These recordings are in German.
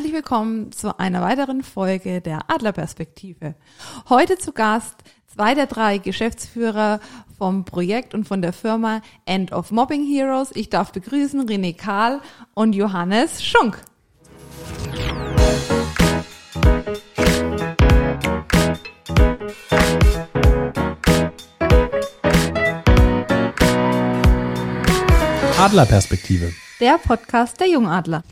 Herzlich willkommen zu einer weiteren Folge der Adlerperspektive. Heute zu Gast zwei der drei Geschäftsführer vom Projekt und von der Firma End of Mobbing Heroes. Ich darf begrüßen René Kahl und Johannes Schunk. Adlerperspektive. Der Podcast der Jungadler.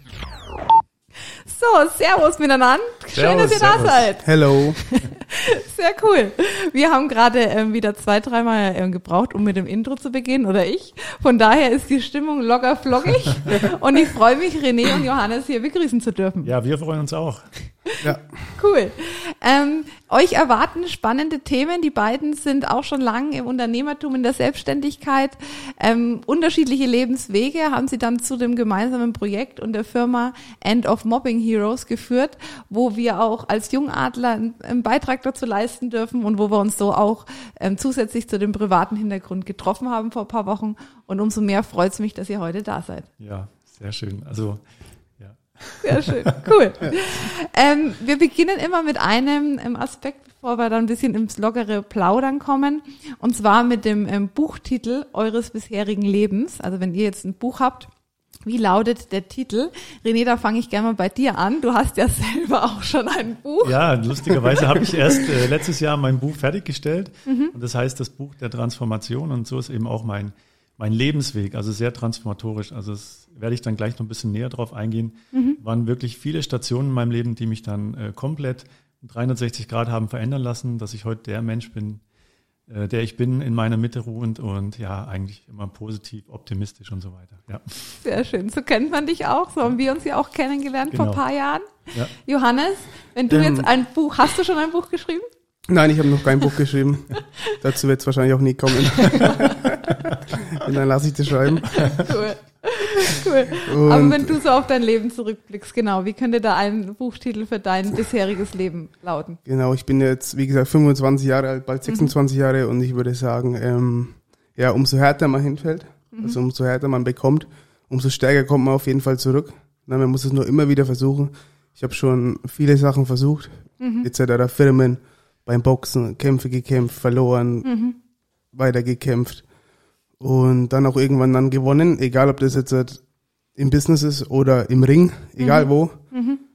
So, Servus miteinander. Schön, Servus, dass ihr servus. da seid. Hello. Sehr cool. Wir haben gerade ähm, wieder zwei, dreimal ähm, gebraucht, um mit dem Intro zu beginnen, oder ich. Von daher ist die Stimmung locker flockig. und ich freue mich, René und Johannes hier begrüßen zu dürfen. Ja, wir freuen uns auch. Ja, Cool. Ähm, euch erwarten spannende Themen. Die beiden sind auch schon lange im Unternehmertum, in der Selbstständigkeit. Ähm, unterschiedliche Lebenswege haben sie dann zu dem gemeinsamen Projekt und der Firma End of Mobbing Heroes geführt, wo wir auch als Jungadler einen, Beitrag dazu leisten dürfen und wo wir uns so auch ähm, zusätzlich zu dem privaten Hintergrund getroffen haben vor ein paar Wochen. Und umso mehr freut es mich, dass ihr heute da seid. Ja, sehr schön. Also. Sehr schön, cool. Ähm, wir beginnen immer mit einem ähm, Aspekt, bevor wir dann ein bisschen ins lockere Plaudern kommen. Und zwar mit dem ähm, Buchtitel eures bisherigen Lebens. Also wenn ihr jetzt ein Buch habt, wie lautet der Titel? René, da fange ich gerne mal bei dir an. Du hast ja selber auch schon ein Buch. Ja, lustigerweise habe ich erst äh, letztes Jahr mein Buch fertiggestellt. Und das heißt das Buch der Transformation. Und so ist eben auch mein, mein Lebensweg, also sehr transformatorisch. Also das werde ich dann gleich noch ein bisschen näher drauf eingehen. Waren wirklich viele Stationen in meinem Leben, die mich dann äh, komplett 360 Grad haben verändern lassen, dass ich heute der Mensch bin, äh, der ich bin, in meiner Mitte ruhend und ja, eigentlich immer positiv, optimistisch und so weiter. Ja. Sehr schön. So kennt man dich auch. So haben wir uns ja auch kennengelernt vor ein Genau. paar Jahren. Ja. Johannes, wenn du Ähm. jetzt ein Buch, hast du schon ein Buch geschrieben? nein, ich habe noch kein Buch geschrieben. Dazu wird es wahrscheinlich auch nie kommen. Und dann lasse ich das schreiben. Cool. Cool. Und Aber wenn du so auf dein Leben zurückblickst, genau, wie könnte da ein Buchtitel für dein bisheriges Leben lauten? genau, ich bin jetzt, wie gesagt, 25 Jahre alt, bald 26 Jahre und ich würde sagen, ähm, ja, umso härter man hinfällt, also umso härter man bekommt, umso stärker kommt man auf jeden Fall zurück. Na, man muss es nur immer wieder versuchen. Ich habe schon viele Sachen versucht, etc. Firmen, beim Boxen, Kämpfe gekämpft, verloren, weitergekämpft und dann auch irgendwann dann gewonnen, egal ob das jetzt halt im Business ist oder im Ring, egal wo.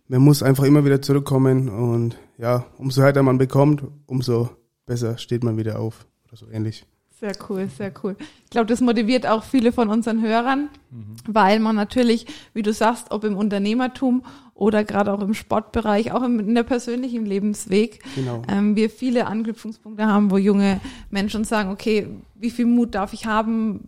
Man muss einfach immer wieder zurückkommen und ja, umso härter man bekommt, umso besser steht man wieder auf oder so ähnlich. Sehr cool, sehr cool. Ich glaube, das motiviert auch viele von unseren Hörern, weil man natürlich, wie du sagst, ob im Unternehmertum oder gerade auch im Sportbereich, auch im, in der persönlichen Lebensweg, Genau. ähm, wir viele Anknüpfungspunkte haben, wo junge Menschen sagen, okay, wie viel Mut darf ich haben?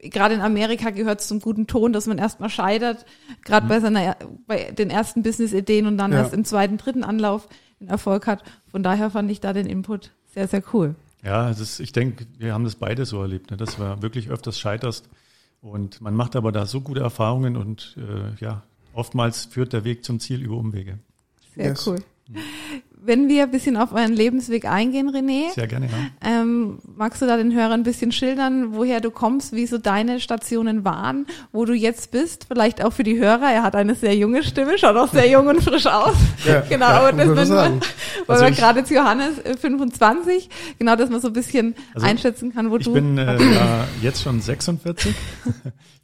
Gerade in Amerika gehört es zum guten Ton, dass man erstmal scheitert, gerade bei seiner bei den ersten Business-Ideen und dann Ja. erst im zweiten, dritten Anlauf den Erfolg hat. Von daher fand ich da den Input sehr, sehr cool. Ja, das ist, ich denke, wir haben das beide so erlebt, ne, dass du wirklich öfters scheiterst. Und man macht aber da so gute Erfahrungen und äh, ja, oftmals führt der Weg zum Ziel über Umwege. Sehr Yes. cool. Wenn wir ein bisschen auf euren Lebensweg eingehen, René, Sehr gerne, ja. ähm, magst du da den Hörern ein bisschen schildern, woher du kommst, wie so deine Stationen waren, wo du jetzt bist? Vielleicht auch für die Hörer. Er hat eine sehr junge Stimme, schaut auch sehr jung und frisch aus. Ja, genau, ja, aber das man wir, weil Also wir ich- gerade zu Johannes äh, 25, genau, dass man so ein bisschen Also einschätzen kann, wo Ich du. bin äh, ja, jetzt schon 46,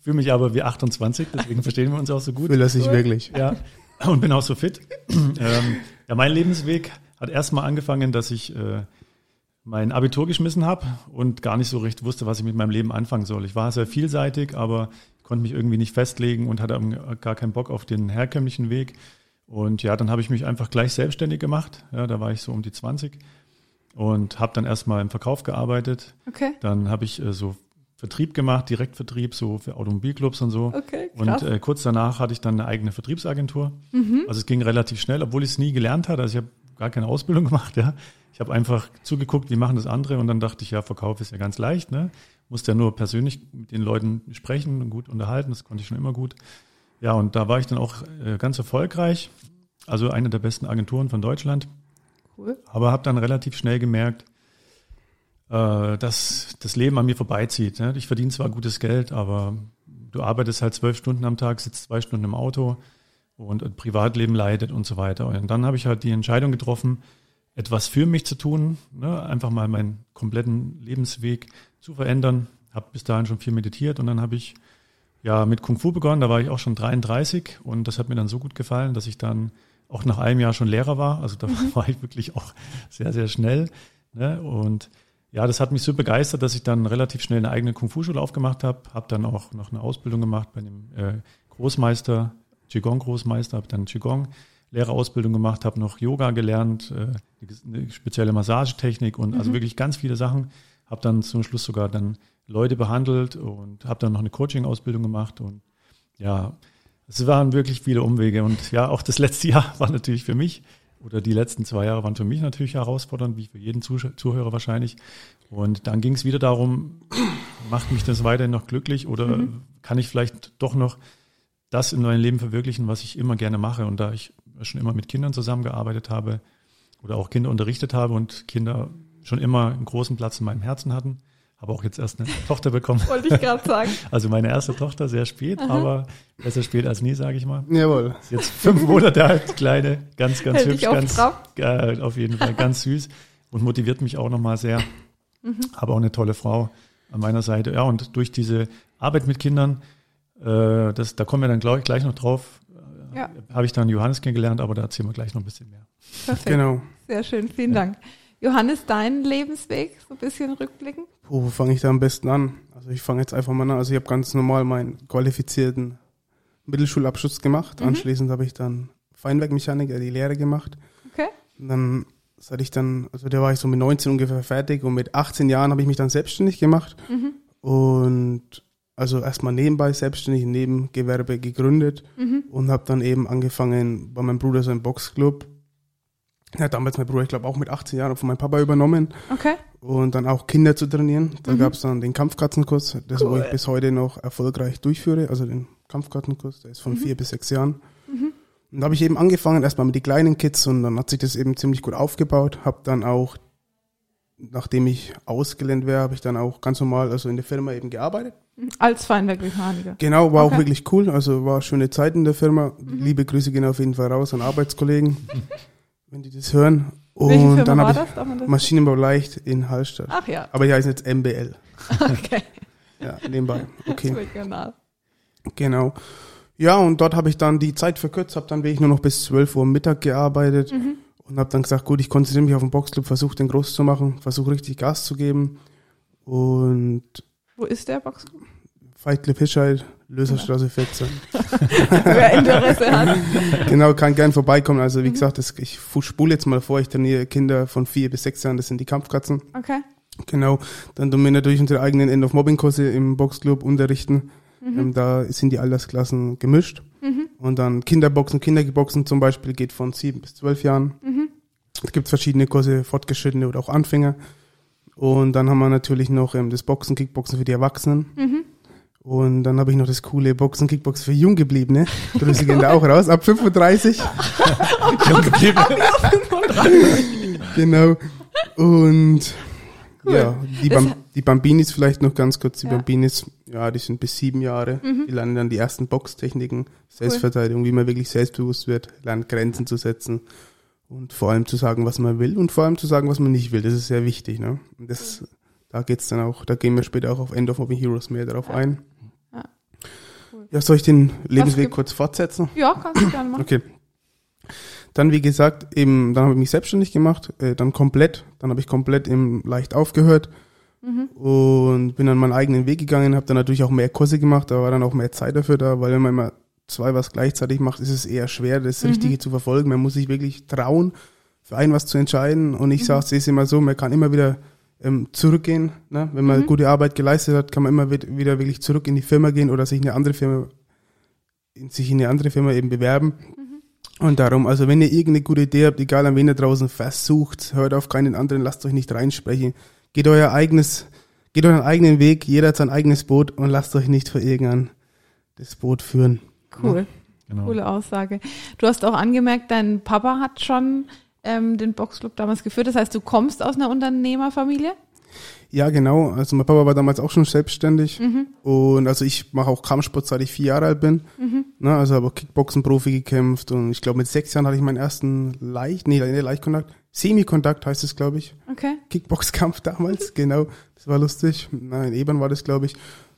fühle mich aber wie 28, deswegen verstehen wir uns auch so gut. Will er sich wirklich. Ja, und bin auch so fit. ähm, ja, mein Lebensweg hat erstmal angefangen, dass ich äh, mein Abitur geschmissen habe und gar nicht so recht wusste, was ich mit meinem Leben anfangen soll. Ich war sehr vielseitig, aber konnte mich irgendwie nicht festlegen und hatte gar keinen Bock auf den herkömmlichen Weg. Und ja, dann habe ich mich einfach gleich selbstständig gemacht. Ja, da war ich so um die 20 und habe dann erstmal im Verkauf gearbeitet. okay, Dann habe ich äh, so Vertrieb gemacht, Direktvertrieb, so für Automobilclubs und so. okay, Und krass. äh, kurz danach hatte ich dann eine eigene Vertriebsagentur. Also es ging relativ schnell, obwohl ich es nie gelernt hatte. Also ich habe gar keine Ausbildung gemacht, ja. Ich habe einfach zugeguckt, wie machen das andere und dann dachte ich, ja, Verkauf ist ja ganz leicht, ne? Musste ja nur persönlich mit den Leuten sprechen und gut unterhalten, das konnte ich schon immer gut. Ja, und da war ich dann auch äh, ganz erfolgreich, also eine der besten Agenturen von Deutschland. cool. Aber habe dann relativ schnell gemerkt, äh, dass das Leben an mir vorbeizieht. Ne? Ich verdiene zwar gutes Geld, aber du arbeitest halt zwölf Stunden am Tag, sitzt zwei Stunden im Auto und Privatleben leidet und so weiter. Und dann habe ich halt die Entscheidung getroffen, etwas für mich zu tun, ne? einfach mal meinen kompletten Lebensweg zu verändern. Habe bis dahin schon viel meditiert und dann habe ich ja mit Kung Fu begonnen. Da war ich auch schon 33 und das hat mir dann so gut gefallen, dass ich dann auch nach einem Jahr schon Lehrer war. Also da war ich wirklich auch sehr, sehr schnell. Ne? Und ja, das hat mich so begeistert, dass ich dann relativ schnell eine eigene Kung-Fu-Schule aufgemacht habe. Habe dann auch noch eine Ausbildung gemacht bei einem äh, Großmeister, Qigong-Großmeister, habe dann Qigong Lehrerausbildung gemacht, habe noch Yoga gelernt, äh, eine spezielle Massagetechnik und also mhm. also wirklich ganz viele Sachen. Habe dann zum Schluss sogar dann Leute behandelt und habe dann noch eine Coaching-Ausbildung gemacht und ja, es waren wirklich viele Umwege und ja, auch das letzte Jahr war natürlich für mich oder die letzten zwei Jahre waren für mich natürlich herausfordernd, wie für jeden Zuhörer wahrscheinlich. Und dann ging es wieder darum, macht mich das weiterhin noch glücklich oder mhm. kann ich vielleicht doch noch das in meinem Leben verwirklichen, was ich immer gerne mache. Und da ich schon immer mit Kindern zusammengearbeitet habe oder auch Kinder unterrichtet habe und Kinder schon immer einen großen Platz in meinem Herzen hatten, habe auch jetzt erst eine Tochter bekommen. Wollte ich gerade sagen. Also meine erste Tochter, sehr spät, Aha. aber besser spät als nie, sage ich mal. Jawohl. Ist jetzt fünf Monate alt, kleine, ganz, ganz Hält hübsch, ganz, äh, auf jeden Fall ganz süß und motiviert mich auch nochmal sehr. Mhm. Habe auch eine tolle Frau an meiner Seite. Ja, und durch diese Arbeit mit Kindern, äh, das, da kommen wir dann gleich, gleich noch drauf, ja. habe ich dann Johannes kennengelernt, aber da erzählen wir gleich noch ein bisschen mehr. Perfekt. Genau. Sehr schön, vielen ja. Dank. Johannes, dein Lebensweg, so ein bisschen rückblicken? Wo fange ich da am besten an? Also ich fange jetzt einfach mal an. Also ich habe ganz normal meinen qualifizierten Mittelschulabschluss gemacht. Mhm. Anschließend habe ich dann Feinwerkmechaniker die Lehre gemacht. Okay. Und dann seit ich dann, also da war ich so mit 19 ungefähr fertig und mit 18 Jahren habe ich mich dann selbstständig gemacht. Mhm. Und also erstmal nebenbei selbstständig, Nebengewerbe gegründet mhm. und habe dann eben angefangen bei meinem Bruder so im Boxclub ja, damals mein Bruder, ich glaube, auch mit 18 Jahren von meinem Papa übernommen. Okay. Und dann auch Kinder zu trainieren. Da mhm. gab es dann den Kampfkatzenkurs, das cool. wo ich bis heute noch erfolgreich durchführe. Also den Kampfkatzenkurs, der ist von mhm. vier bis sechs Jahren. Mhm. Und da habe ich eben angefangen, erstmal mit den kleinen Kids und dann hat sich das eben ziemlich gut aufgebaut. Habe dann auch, nachdem ich ausgelernt wäre, habe ich dann auch ganz normal, also in der Firma eben gearbeitet. Als Feinwerkmechaniker. Genau, war okay. auch wirklich cool. Also war schöne Zeit in der Firma. Mhm. Liebe Grüße gehen auf jeden Fall raus an Arbeitskollegen. wenn die das hören. Und dann habe ich? Maschinenbau leicht in Hallstatt. Ach ja. Aber hier heißt jetzt MBL. Okay. ja, nebenbei. Okay. Genau. Ja, und dort habe ich dann die Zeit verkürzt, habe dann wirklich nur noch bis 12 Uhr Mittag gearbeitet mhm. und habe dann gesagt, gut, ich konzentriere mich auf den Boxclub, versuche den groß zu machen, versuche richtig Gas zu geben. Und wo ist der Boxclub? Fight Club Hischheit, Löserstraße 14. Wer Interesse hat. Genau, kann gern vorbeikommen. Also wie mhm. gesagt, das, ich spule jetzt mal vor, ich trainiere Kinder von vier bis sechs Jahren, das sind die Kampfkatzen. Okay. Genau. Dann tun wir natürlich unsere eigenen End-of-Mobbing-Kurse im Boxclub unterrichten. Mhm. Ähm, da sind die Altersklassen gemischt. Mhm. Und dann Kinderboxen, Kinderboxen zum Beispiel geht von sieben bis zwölf Jahren. Mhm. Es gibt verschiedene Kurse, fortgeschrittene oder auch Anfänger. Und dann haben wir natürlich noch ähm, das Boxen, Kickboxen für die Erwachsenen. Mhm. Und dann habe ich noch das coole Boxen Kickbox für Junggebliebene. Grüße gehen da auch raus, ab 35. Junggebliebene. genau. Und cool. ja, die, Bam die Bambinis vielleicht noch ganz kurz. Die ja. Bambinis, ja, die sind bis sieben Jahre. Mhm. Die lernen dann die ersten Boxtechniken, Selbstverteidigung, cool. wie man wirklich selbstbewusst wird, lernt Grenzen zu setzen und vor allem zu sagen, was man will und vor allem zu sagen, was man nicht will. Das ist sehr wichtig. Ne? Und das, da geht's dann auch, da gehen wir später auch auf End of Mobbing Heroes mehr darauf ja. ein. Ja, soll ich den Lebensweg kurz fortsetzen? Ja, kannst du gerne machen. Okay. Dann, wie gesagt, eben, dann habe ich mich selbstständig gemacht, äh, dann komplett, dann habe ich komplett eben leicht aufgehört mhm. und bin dann meinen eigenen Weg gegangen, habe dann natürlich auch mehr Kurse gemacht, da war dann auch mehr Zeit dafür da, weil wenn man immer zwei was gleichzeitig macht, ist es eher schwer, das mhm. Richtige zu verfolgen. Man muss sich wirklich trauen, für einen was zu entscheiden und ich mhm. sage es immer so, man kann immer wieder ähm, zurückgehen. Ne? Wenn man mhm. gute Arbeit geleistet hat, kann man immer wieder wirklich zurück in die Firma gehen oder sich eine andere Firma, in, sich in eine andere Firma eben bewerben. Mhm. Und darum, also wenn ihr irgendeine gute Idee habt, egal an wen ihr draußen versucht, hört auf keinen anderen, lasst euch nicht reinsprechen. Geht euer eigenes, geht euren eigenen Weg, jeder hat sein eigenes Boot und lasst euch nicht für irgendein das Boot führen. Cool. Ja? Genau. Coole Aussage. Du hast auch angemerkt, dein Papa hat schon ähm, den Boxclub damals geführt. Das heißt, du kommst aus einer Unternehmerfamilie? Ja, genau. Also mein Papa war damals auch schon selbstständig. Mhm. Und also ich mache auch Kampfsport, seit ich vier Jahre alt bin. Mhm. Ne, also habe auch Kickboxen-Profi gekämpft und ich glaube mit sechs Jahren hatte ich meinen ersten Leicht, nee, nee Leichtkontakt, Semikontakt heißt es, glaube ich. Okay. Kickboxkampf damals, genau. Das war lustig. Nein, in Ebern war das, glaube ich.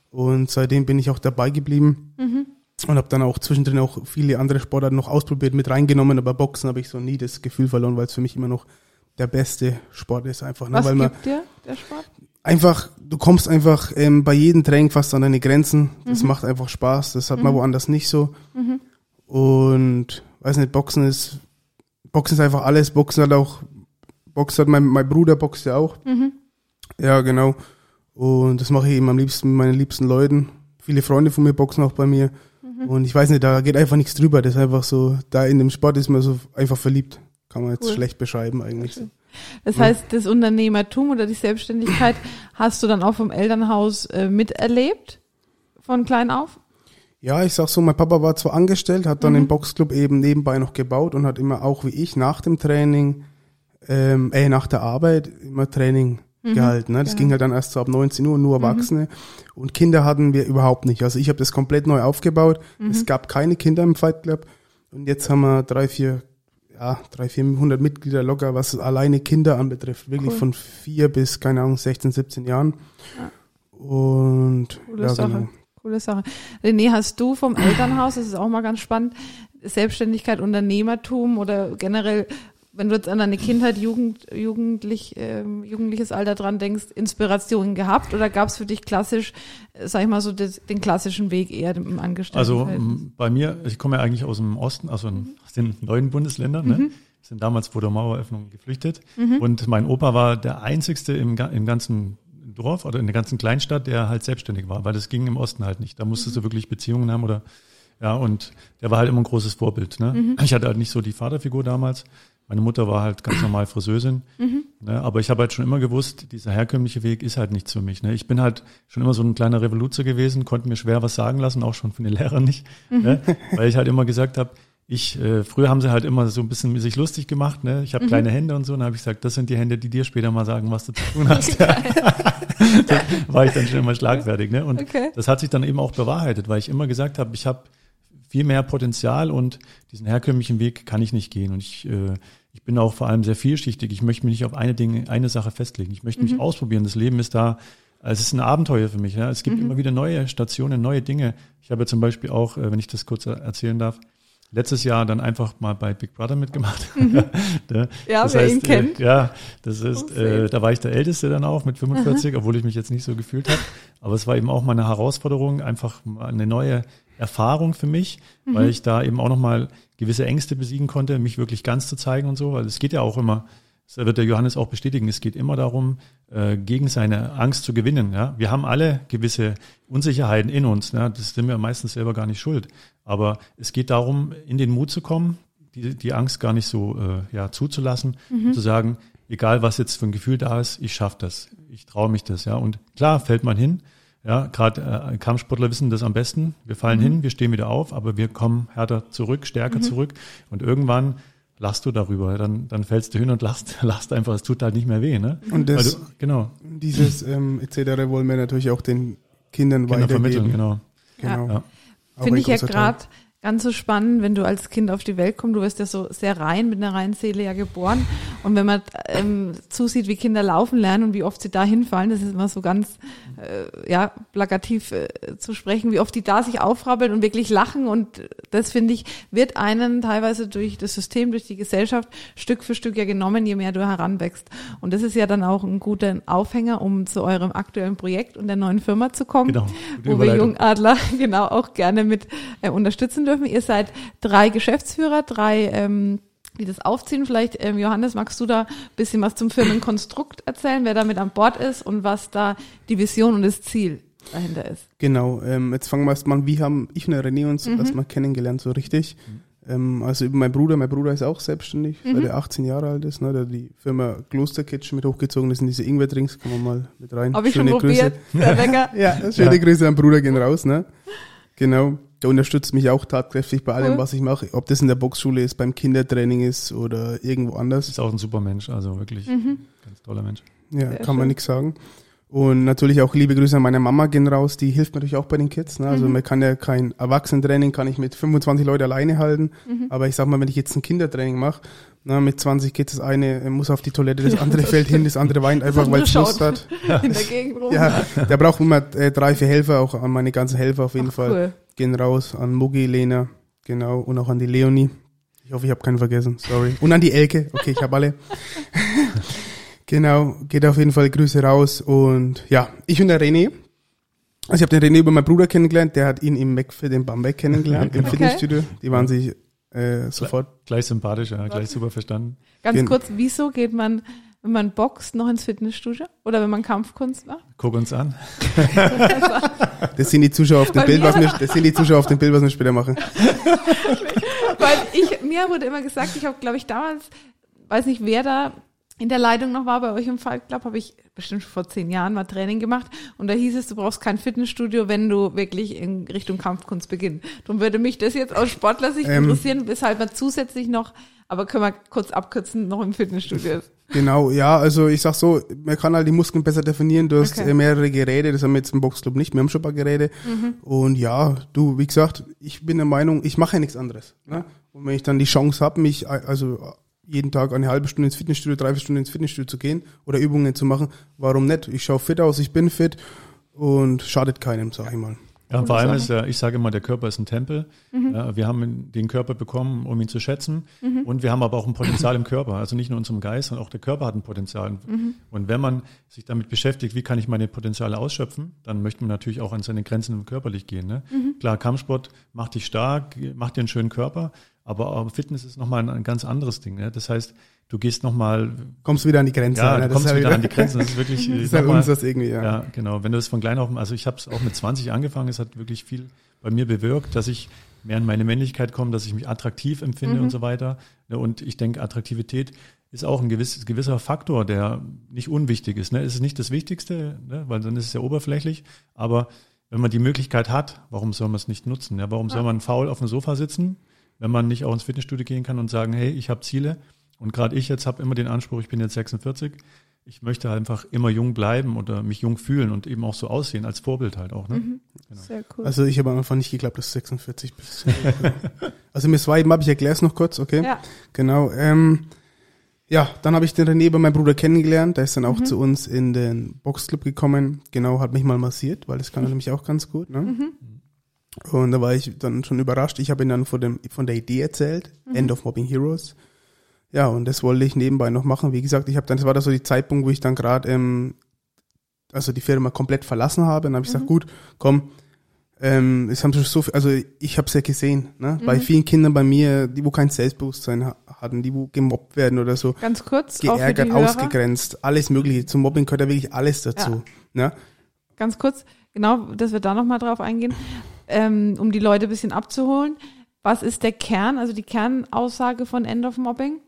Und seitdem bin ich auch dabei geblieben. Mhm. Und habe dann auch zwischendrin auch viele andere Sportarten noch ausprobiert, mit reingenommen, aber Boxen habe ich so nie das Gefühl verloren, weil es für mich immer noch der beste Sport ist einfach. Ne? Was weil man gibt dir der Sport? einfach, du kommst einfach ähm, bei jedem Training fast an deine Grenzen. Das Mhm. macht einfach Spaß. Das hat man woanders nicht so. Und weiß nicht, Boxen ist, Boxen ist einfach alles. Boxen hat auch, Boxen hat mein, mein Bruder boxt ja auch. Mhm. Ja, genau. Und das mache ich eben am liebsten mit meinen liebsten Leuten. Viele Freunde von mir boxen auch bei mir. Mhm. Und ich weiß nicht, da geht einfach nichts drüber. Das ist einfach so, da in dem Sport ist man so einfach verliebt. Kann man jetzt Cool. schlecht beschreiben eigentlich. Das heißt, das Unternehmertum oder die Selbstständigkeit hast du dann auch vom Elternhaus äh, miterlebt? Von klein auf? Ja, ich sag so, mein Papa war zwar angestellt, hat dann Mhm. den Boxclub eben nebenbei noch gebaut und hat immer auch wie ich nach dem Training, ähm, äh, nach der Arbeit immer Training gehalten. Ne? Das ja. ging halt dann erst so ab 19 Uhr, nur Erwachsene. Und Kinder hatten wir überhaupt nicht. Also ich habe das komplett neu aufgebaut. Es gab keine Kinder im Fight Club. Und jetzt haben wir drei, vier, ja, drei, vierhundert Mitglieder locker, was alleine Kinder anbetrifft. Wirklich Cool. von vier bis, keine Ahnung, 16, 17 Jahren. Und Coole ja, Sache. genau. Coole Sache. René, hast du vom Elternhaus, das ist auch mal ganz spannend, Selbstständigkeit, Unternehmertum oder generell, wenn du jetzt an deine Kindheit, Jugend, Jugendlich, ähm, jugendliches Alter dran denkst, Inspirationen gehabt oder gab es für dich klassisch, äh, sag ich mal so, das, den klassischen Weg eher im Also Angestelltenverhältnis? m, bei mir, ich komme ja eigentlich aus dem Osten, also in- aus den neuen Bundesländern, ne? sind damals vor der Maueröffnung geflüchtet. Und mein Opa war der einzigste im, im ganzen Dorf oder in der ganzen Kleinstadt, der halt selbstständig war, weil das ging im Osten halt nicht. Da musstest du wirklich Beziehungen haben oder ja, und der war halt immer ein großes Vorbild. Ne? Ich hatte halt nicht so die Vaterfigur damals. Meine Mutter war halt ganz normal Friseurin. Ne? Aber ich habe halt schon immer gewusst, dieser herkömmliche Weg ist halt nichts für mich. Ne? Ich bin halt schon immer so ein kleiner Revoluzer gewesen, konnte mir schwer was sagen lassen, auch schon von den Lehrern nicht. Ne? Weil ich halt immer gesagt habe, ich, äh, früher haben sie halt immer so ein bisschen sich lustig gemacht, ne? Ich habe kleine Hände und so, und dann habe ich gesagt, das sind die Hände, die dir später mal sagen, was du zu tun hast. da war ich dann schon immer schlagfertig, ne? Und Okay. das hat sich dann eben auch bewahrheitet, weil ich immer gesagt habe, ich habe viel mehr Potenzial und diesen herkömmlichen Weg kann ich nicht gehen. Und ich, äh, ich bin auch vor allem sehr vielschichtig. Ich möchte mich nicht auf eine Dinge, eine Sache festlegen. Ich möchte mich ausprobieren. Das Leben ist da, es ist ein Abenteuer für mich. Ja. Es gibt immer wieder neue Stationen, neue Dinge. Ich habe zum Beispiel auch, äh, wenn ich das kurz erzählen darf, letztes Jahr dann einfach mal bei Big Brother mitgemacht. Ne? Ja, das wer heißt, ihn kennt. Äh, ja, das ist, Oh, äh, da war ich der Älteste dann auch mit 45, obwohl ich mich jetzt nicht so gefühlt habe. Aber es war eben auch mal eine Herausforderung, einfach mal eine neue Erfahrung für mich, Mhm. weil ich da eben auch nochmal gewisse Ängste besiegen konnte, mich wirklich ganz zu zeigen und so, weil es geht ja auch immer, das wird der Johannes auch bestätigen, es geht immer darum, äh, gegen seine Angst zu gewinnen. Ja? Wir haben alle gewisse Unsicherheiten in uns, ja? das sind wir meistens selber gar nicht schuld. Aber es geht darum, in den Mut zu kommen, die, die Angst gar nicht so äh, ja, zuzulassen, Mhm. zu sagen, egal was jetzt für ein Gefühl da ist, ich schaffe das, ich traue mich das. Ja? Und klar fällt man hin, ja, gerade äh, Kampfsportler wissen das am besten. Wir fallen hin, wir stehen wieder auf, aber wir kommen härter zurück, stärker zurück und irgendwann lachst du darüber. Dann, dann fällst du hin und lachst, lachst einfach. Es tut halt nicht mehr weh, ne? Und das- du, genau, Dieses ähm, etc. wollen wir natürlich auch den Kindern Kinder vermitteln, weitergeben. genau. Genau. Ja. Finde ich ja gerade ganz so spannend, wenn du als Kind auf die Welt kommst. Du wirst ja so sehr rein, mit einer reinen Seele ja geboren. Und wenn man ähm, zusieht, wie Kinder laufen lernen und wie oft sie da hinfallen, das ist immer so ganz äh, ja, plakativ äh, zu sprechen, wie oft die da sich aufrabbeln und wirklich lachen. Und das, finde ich, wird einen teilweise durch das System, durch die Gesellschaft Stück für Stück ja genommen, je mehr du heranwächst. Und das ist ja dann auch ein guter Aufhänger, um zu eurem aktuellen Projekt und der neuen Firma zu kommen Genau, wo wir. Jungadler genau auch gerne mit äh, unterstützen dürfen. Ihr seid drei Geschäftsführer, drei, ähm, die das aufziehen. Vielleicht, ähm, Johannes, magst du da ein bisschen was zum Firmenkonstrukt erzählen, wer da mit an Bord ist und was da die Vision und das Ziel dahinter ist? Genau, ähm, jetzt fangen wir erstmal an, wie haben ich und René uns Mhm. erstmal kennengelernt, so richtig. Ähm, also über mein Bruder, mein Bruder ist auch selbstständig, Mhm. seit er 18 Jahre alt ist, ne, der die Firma Kloster Kitchen mit hochgezogen, das sind diese Ingwer-Drinks, kann man mal mit rein. Habe ich schon Schöne probiert. Sehr lecker. Ja, schöne Ja. Grüße an Bruder gehen raus, ne? Genau. Der unterstützt mich auch tatkräftig bei allem, Cool. was ich mache. Ob das in der Boxschule ist, beim Kindertraining ist oder irgendwo anders. Ist auch ein super Mensch, also wirklich Mhm. ganz toller Mensch. Ja, Sehr kann schön. man nichts sagen. Und natürlich auch liebe Grüße an meine Mama gehen raus, die hilft natürlich auch bei den Kids. Ne? Also Mhm. man kann ja kein Erwachsenentraining, kann ich mit 25 Leuten alleine halten. Mhm. Aber ich sag mal, wenn ich jetzt ein Kindertraining mache, na, mit 20 Kids, das eine muss auf die Toilette, das andere fällt hin, das andere weint einfach, weil es Lust hat. in der Gegend rum. Ja, der braucht immer äh, drei, vier Helfer, auch an meine ganzen Helfer auf jeden Ach, Fall. Cool. Gehen raus an Mugi, Lena, genau, und auch an die Leonie. Ich hoffe, ich habe keinen vergessen, sorry. Und an die Elke, okay, ich habe alle. genau, geht auf jeden Fall Grüße raus. Und ja, ich und der René. Also ich habe den René über meinen Bruder kennengelernt, der hat ihn im McFit in Bamberg kennengelernt, im Okay. Fitnessstudio. Die waren sich äh, sofort. Gleich sympathisch, ja, gleich super verstanden. Ganz Gen- kurz, wieso geht man, wenn man boxt, noch ins Fitnessstudio? Oder wenn man Kampfkunst macht? Guck uns an. Das sind die Zuschauer auf dem Bei Bild, mir- was wir, das sind die Zuschauer auf dem Bild, was wir später machen. Weil ich, mir wurde immer gesagt, ich habe, glaube ich, damals, weiß nicht, wer da in der Leitung noch war bei euch im Fight Club, habe ich bestimmt schon vor zehn Jahren mal Training gemacht und da hieß es, du brauchst kein Fitnessstudio, wenn du wirklich in Richtung Kampfkunst beginnst. Darum würde mich das jetzt aus Sportlersicht Ähm. interessieren, weshalb man zusätzlich noch, aber können wir kurz abkürzen, noch im Fitnessstudio ist. Genau, ja, also ich sag so, man kann halt die Muskeln besser definieren. Du hast Okay. äh, mehrere Geräte, das haben wir jetzt im Boxclub nicht, wir haben schon ein paar Geräte. Und ja, du, wie gesagt, ich bin der Meinung, ich mache ja nichts anderes. Ne? Und wenn ich dann die Chance habe, mich äh, also jeden Tag eine halbe Stunde ins Fitnessstudio, drei, vier Stunden ins Fitnessstudio zu gehen oder Übungen zu machen, warum nicht? Ich schaue fit aus, ich bin fit und schadet keinem, sag ich mal. Ja, vor allem ist ja, ich sage immer, der Körper ist ein Tempel. Mhm. Ja, wir haben den Körper bekommen, um ihn zu schätzen. Und wir haben aber auch ein Potenzial im Körper. Also nicht nur in unserem Geist, sondern auch der Körper hat ein Potenzial. Mhm. Und wenn man sich damit beschäftigt, wie kann ich meine Potenziale ausschöpfen, dann möchte man natürlich auch an seine Grenzen körperlich gehen. Ne? Mhm. Klar, Kampfsport macht dich stark, macht dir einen schönen Körper. Aber, aber Fitness ist nochmal ein, ein ganz anderes Ding. Ne? Das heißt, du gehst nochmal, Kommst wieder an die Grenze. ja, ne? du Das kommst halt wieder an die Grenzen. Das ist wirklich, Das ich ist halt uns das irgendwie, ja. ja, genau. Wenn du es von klein auf, also ich habe es auch mit 20 angefangen, es hat wirklich viel bei mir bewirkt, dass ich mehr in meine Männlichkeit komme, dass ich mich attraktiv empfinde und so weiter. Ne, Und ich denke, Attraktivität ist auch ein gewiss, gewisser Faktor, der nicht unwichtig ist. Ne? Es ist nicht das Wichtigste, ne? weil dann ist es ja oberflächlich. Aber wenn man die Möglichkeit hat, warum soll man es nicht nutzen? Ja? Warum soll man faul auf dem Sofa sitzen, wenn man nicht auch ins Fitnessstudio gehen kann und sagen, hey, ich habe Ziele. Und gerade ich jetzt habe immer den Anspruch, ich bin jetzt 46, ich möchte einfach immer jung bleiben oder mich jung fühlen und eben auch so aussehen, als Vorbild halt auch. Ne? Sehr cool. Also ich habe am Anfang nicht geglaubt, dass du 46 bist. also mir zwei habe ich erkläre es noch kurz, okay? ja. Genau. Ähm, ja, dann habe ich den René bei meinem Bruder kennengelernt. Der ist dann auch zu uns in den Boxclub gekommen. Genau, hat mich mal massiert, weil das kann er nämlich auch ganz gut. Ne? Und da war ich dann schon überrascht. Ich habe ihm dann von, dem, von der Idee erzählt, End of Mobbing Heroes. Ja, und das wollte ich nebenbei noch machen. Wie gesagt, ich habe dann, das war da so die Zeitpunkt, wo ich dann gerade, ähm, also die Firma komplett verlassen habe. Und dann habe ich gesagt, gut, komm, ähm, es haben schon so viel, also ich habe es ja gesehen, ne? Bei vielen Kindern bei mir, die wo kein Selbstbewusstsein ha hatten, die wo gemobbt werden oder so, Ganz kurz, geärgert, ausgegrenzt, alles mögliche. Zum Mobbing gehört ja wirklich alles dazu. Ne? ganz kurz, genau, dass wir da nochmal drauf eingehen, ähm, um die Leute ein bisschen abzuholen. Was ist der Kern, also die Kernaussage von End of Mobbing?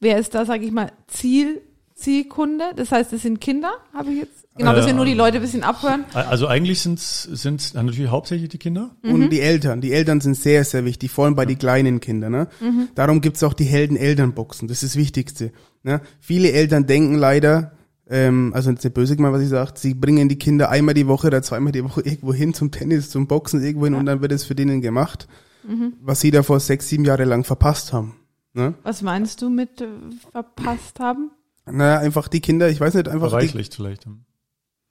Wer ist da, sage ich mal, Ziel, Zielkunde? Das heißt, es sind Kinder, habe ich jetzt. Genau, dass wir nur die Leute ein bisschen abhören. Also eigentlich sind es natürlich hauptsächlich die Kinder. Mhm. Und die Eltern. Die Eltern sind sehr, sehr wichtig, vor allem bei den kleinen Kindern. Ne? Mhm. Darum gibt's auch die Helden-Eltern-Boxen. Das ist das Wichtigste. Ne? Viele Eltern denken leider, ähm, also nicht böse gemeint, was ich sage, sie bringen die Kinder einmal die Woche oder zweimal die Woche irgendwo hin zum Tennis, zum Boxen irgendwo hin und dann wird es für denen gemacht, Mhm. was sie da vor sechs, sieben Jahre lang verpasst haben. Ne? Was meinst du mit äh, verpasst haben? Naja, einfach die Kinder, ich weiß nicht, einfach Verweichlicht vielleicht.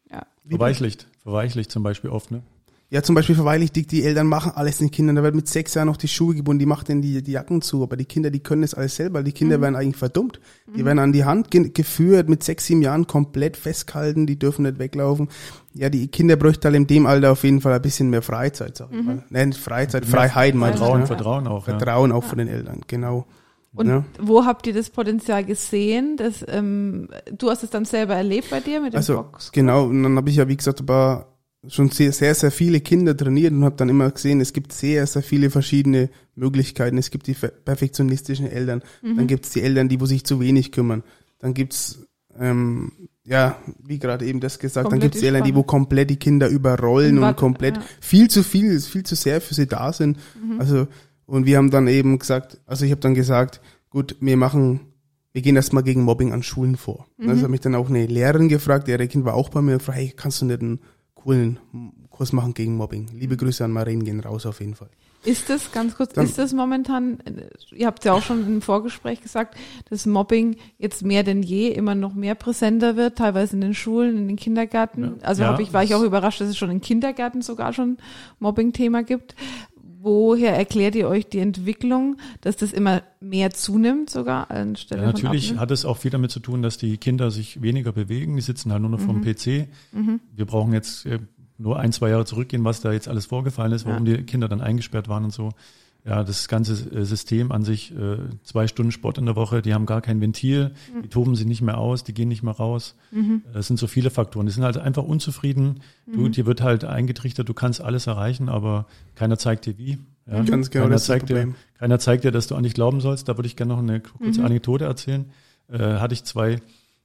Ja. Verweichlicht. Verweichlicht zum Beispiel oft, ne? Ja, zum Beispiel verweichlicht, die, die Eltern machen alles den Kindern. Da wird mit sechs Jahren noch die Schuhe gebunden, die macht denen die, die Jacken zu. Aber die Kinder, die können das alles selber. Die Kinder werden eigentlich verdummt. Die werden an die Hand ge geführt, mit sechs, sieben Jahren komplett festgehalten, die dürfen nicht weglaufen. Ja, die Kinder bräuchten halt in dem Alter auf jeden Fall ein bisschen mehr Freizeit, sag ich mal. Nein, nicht Freizeit, Freiheit meine ich. Vertrauen, Ne? Vertrauen auch. Ja. Vertrauen auch von den Eltern, genau. Und Ja. wo habt ihr das Potenzial gesehen? Das, ähm, du hast es dann selber erlebt bei dir mit dem Also Box? genau, und dann habe ich ja, wie gesagt, aber schon sehr, sehr, sehr viele Kinder trainiert und habe dann immer gesehen, es gibt sehr, sehr viele verschiedene Möglichkeiten. Es gibt die per- perfektionistischen Eltern, Mhm. dann gibt's die Eltern, die wo sich zu wenig kümmern. Dann gibt's ähm, ja, wie gerade eben das gesagt, dann Komplett gibt's die Eltern, die wo komplett die Kinder überrollen Und und, komplett ja. viel zu viel, viel zu sehr für sie da sind. Mhm. Also und wir haben dann eben gesagt, also ich habe dann gesagt, gut, wir machen wir gehen erstmal gegen Mobbing an Schulen vor. Mhm. Also hat mich dann auch eine Lehrerin gefragt, ihr Kind war auch bei mir, gefragt, hey, kannst du nicht einen coolen Kurs machen gegen Mobbing? Liebe Grüße an Marien gehen raus auf jeden Fall. Ist das, ganz kurz, Dann, ist das momentan, ihr habt ja auch schon im Vorgespräch gesagt, dass Mobbing jetzt mehr denn je immer noch mehr präsenter wird, teilweise in den Schulen, in den Kindergärten. Ja, also ja, hab ich, war ich auch überrascht, dass es schon in Kindergärten sogar schon Mobbing-Thema gibt. Woher erklärt ihr euch die Entwicklung, dass das immer mehr zunimmt sogar anstelle ja, Natürlich hat es auch viel damit zu tun, dass die Kinder sich weniger bewegen. Die sitzen halt nur noch mhm. vom PC. Mhm. Wir brauchen jetzt äh, nur ein, zwei Jahre zurückgehen, was da jetzt alles vorgefallen ist, warum ja. die Kinder dann eingesperrt waren und so. Ja, das ganze äh, System an sich, äh, zwei Stunden Sport in der Woche, die haben gar kein Ventil, mhm. die toben sich nicht mehr aus, die gehen nicht mehr raus. Mhm. Es sind so viele Faktoren. Die sind halt einfach unzufrieden. Du, mhm. dir wird halt eingetrichtert, du kannst alles erreichen, aber keiner zeigt dir wie. Ja? Ganz genau, keiner das zeigt Dir, keiner zeigt dir, dass du an dich glauben sollst. Da würde ich gerne noch eine kurze mhm. Anekdote erzählen. Äh, hatte ich zwei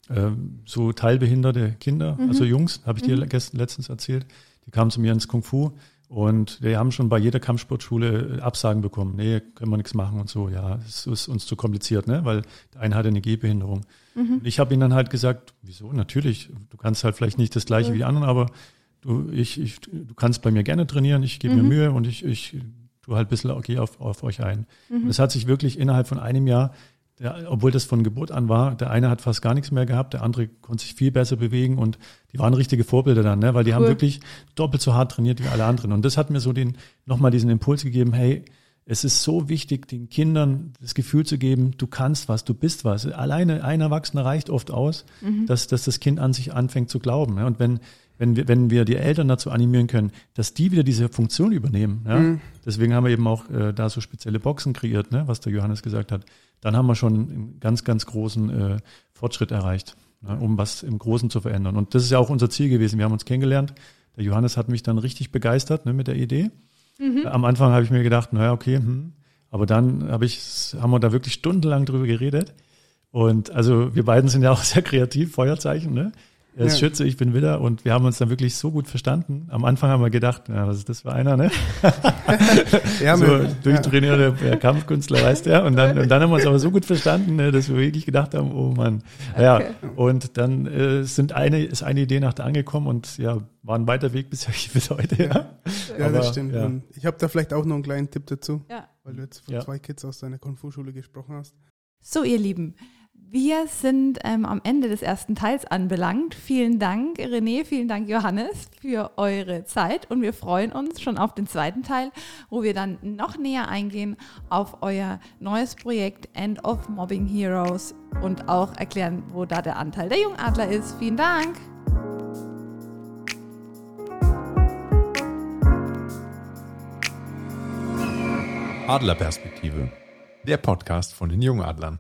äh, so teilbehinderte Kinder, mhm. also Jungs, habe ich dir mhm. letztens erzählt. Die kamen zu mir ins Kung Fu und wir haben schon bei jeder Kampfsportschule Absagen bekommen. Nee, können wir nichts machen und so. Ja, es ist uns zu kompliziert, ne? weil der eine hatte eine Gehbehinderung. Mhm. Und ich habe ihnen dann halt gesagt, wieso? Natürlich, du kannst halt vielleicht nicht das gleiche mhm. wie die anderen, aber du, ich, ich, du kannst bei mir gerne trainieren, ich gebe mhm. mir Mühe und ich, ich tue halt ein bisschen okay auf, auf euch ein. Mhm. Das hat sich wirklich innerhalb von einem Jahr der, obwohl das von Geburt an war, der eine hat fast gar nichts mehr gehabt, der andere konnte sich viel besser bewegen und die waren richtige Vorbilder dann, ne? weil die cool. haben wirklich doppelt so hart trainiert wie alle anderen. Und das hat mir so den nochmal diesen Impuls gegeben, hey, es ist so wichtig, den Kindern das Gefühl zu geben, du kannst was, du bist was. Alleine ein Erwachsener reicht oft aus, mhm. dass, dass das Kind an sich anfängt zu glauben. Ja? Und wenn, wenn wir, wenn wir die Eltern dazu animieren können, dass die wieder diese Funktion übernehmen. Ja? Mhm. Deswegen haben wir eben auch äh, da so spezielle Boxen kreiert, ne? was der Johannes gesagt hat dann haben wir schon einen ganz, ganz großen äh, Fortschritt erreicht, ne, um was im Großen zu verändern. Und das ist ja auch unser Ziel gewesen. Wir haben uns kennengelernt. Der Johannes hat mich dann richtig begeistert ne, mit der Idee. Mhm. Am Anfang habe ich mir gedacht, naja, okay, hm. aber dann hab ich, haben wir da wirklich stundenlang drüber geredet. Und also wir beiden sind ja auch sehr kreativ, Feuerzeichen, ne? Er ist ja. Schütze, ich bin Widder und wir haben uns dann wirklich so gut verstanden. Am Anfang haben wir gedacht, na, was ist das für einer, ne? ja, so durchtrainierte ja. Kampfkünstler, weißt du ja. Und dann, und dann haben wir uns aber so gut verstanden, ne, dass wir wirklich gedacht haben, oh Mann. Ja, okay. und dann äh, sind eine, ist eine Idee nach der angekommen und ja, war ein weiter Weg bis, bis heute, ja. Ja, aber, das stimmt. Ja. ich habe da vielleicht auch noch einen kleinen Tipp dazu, ja. weil du jetzt von zwei Kids aus deiner Kung-Fu-Schule gesprochen hast. So, ihr Lieben, wir sind ähm, am Ende des ersten Teils anbelangt. Vielen Dank, René, vielen Dank, Johannes, für eure Zeit. Und wir freuen uns schon auf den zweiten Teil, wo wir dann noch näher eingehen auf euer neues Projekt End of Mobbing Heroes und auch erklären, wo da der Anteil der Jungadler ist. Vielen Dank. Adlerperspektive, der Podcast von den Jungadlern.